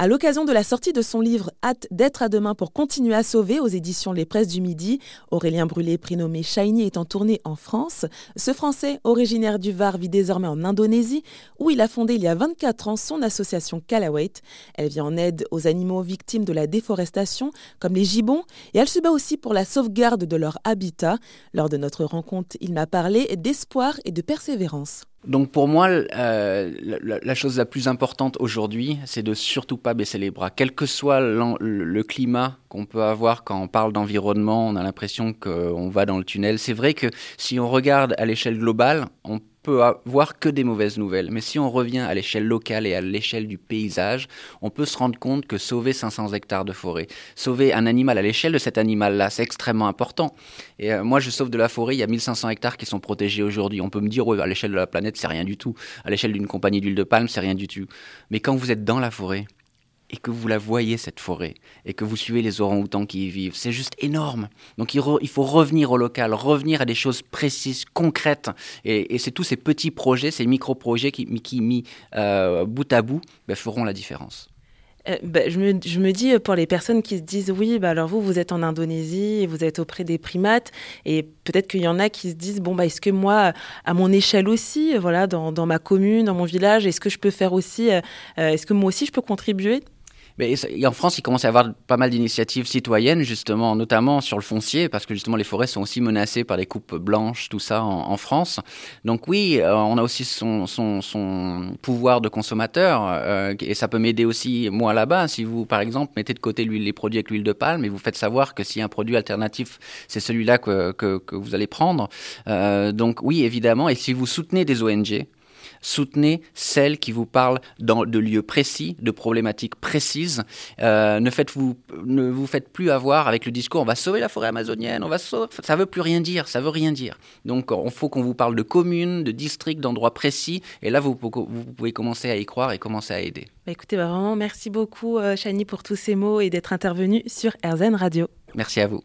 À l'occasion de la sortie de son livre Hâte d'être à demain pour continuer à sauver aux éditions Les Presses du Midi, Aurélien Brûlé, prénommé Shiny, est en tournée en France. Ce Français, originaire du Var, vit désormais en Indonésie, où il a fondé il y a 24 ans son association Kalawait. Elle vient en aide aux animaux victimes de la déforestation, comme les gibbons, et elle se bat aussi pour la sauvegarde de leur habitat. Lors de notre rencontre, il m'a parlé d'espoir et de persévérance. Donc pour moi, euh, la, chose la plus importante aujourd'hui, c'est de surtout pas baisser les bras. Quel que soit le climat qu'on peut avoir quand on parle d'environnement, on a l'impression qu'on va dans le tunnel. C'est vrai que si on regarde à l'échelle globale, peut avoir que des mauvaises nouvelles. Mais si on revient à l'échelle locale et à l'échelle du paysage, on peut se rendre compte que sauver 500 hectares de forêt, sauver un animal à l'échelle de cet animal-là, c'est extrêmement important. Et euh, moi, je sauve de la forêt, il y a 1500 hectares qui sont protégés aujourd'hui. On peut me dire, à l'échelle de la planète, c'est rien du tout. À l'échelle d'une compagnie d'huile de palme, c'est rien du tout. Mais quand vous êtes dans la forêt, et que vous la voyez, cette forêt, et que vous suivez les orang-outans qui y vivent. C'est juste énorme. Donc il, faut revenir au local, revenir à des choses précises, concrètes. Et, c'est tous ces petits projets, ces micro-projets qui, mis euh, bout à bout, ben, feront la différence. Euh, bah, je, me, je, me, dis, pour les personnes qui se disent, oui, bah, alors vous, vous êtes en Indonésie vous êtes auprès des primates, et peut-être qu'il y en a qui se disent, bon, bah, est-ce que moi, à mon échelle aussi, voilà, dans, dans ma commune, dans mon village, est-ce que je peux faire aussi, euh, est-ce que moi aussi, je peux contribuer? Mais en France, il commence à y avoir pas mal d'initiatives citoyennes, justement, notamment sur le foncier, parce que justement les forêts sont aussi menacées par des coupes blanches, tout ça en, France. Donc oui, euh, on a aussi son, son, son pouvoir de consommateur, euh, et ça peut m'aider aussi, moi là-bas, si vous, par exemple, mettez de côté les produits avec l'huile de palme, et vous faites savoir que si un produit alternatif, c'est celui-là que, que, que, vous allez prendre. Euh, donc oui, évidemment, et si vous soutenez des ONG, Soutenez celles qui vous parlent dans, de lieux précis, de problématiques précises. Euh, ne, faites vous, ne vous faites plus avoir avec le discours on va sauver la forêt amazonienne, on va sauver... ça veut plus rien dire, ça veut rien dire. Donc il faut qu'on vous parle de communes, de districts, d'endroits précis. Et là, vous, vous, pouvez commencer à y croire et commencer à aider. Bah, écoutez, bah, vraiment, merci beaucoup, euh, Chani, pour tous ces mots et d'être intervenu sur RZN Radio. Merci à vous.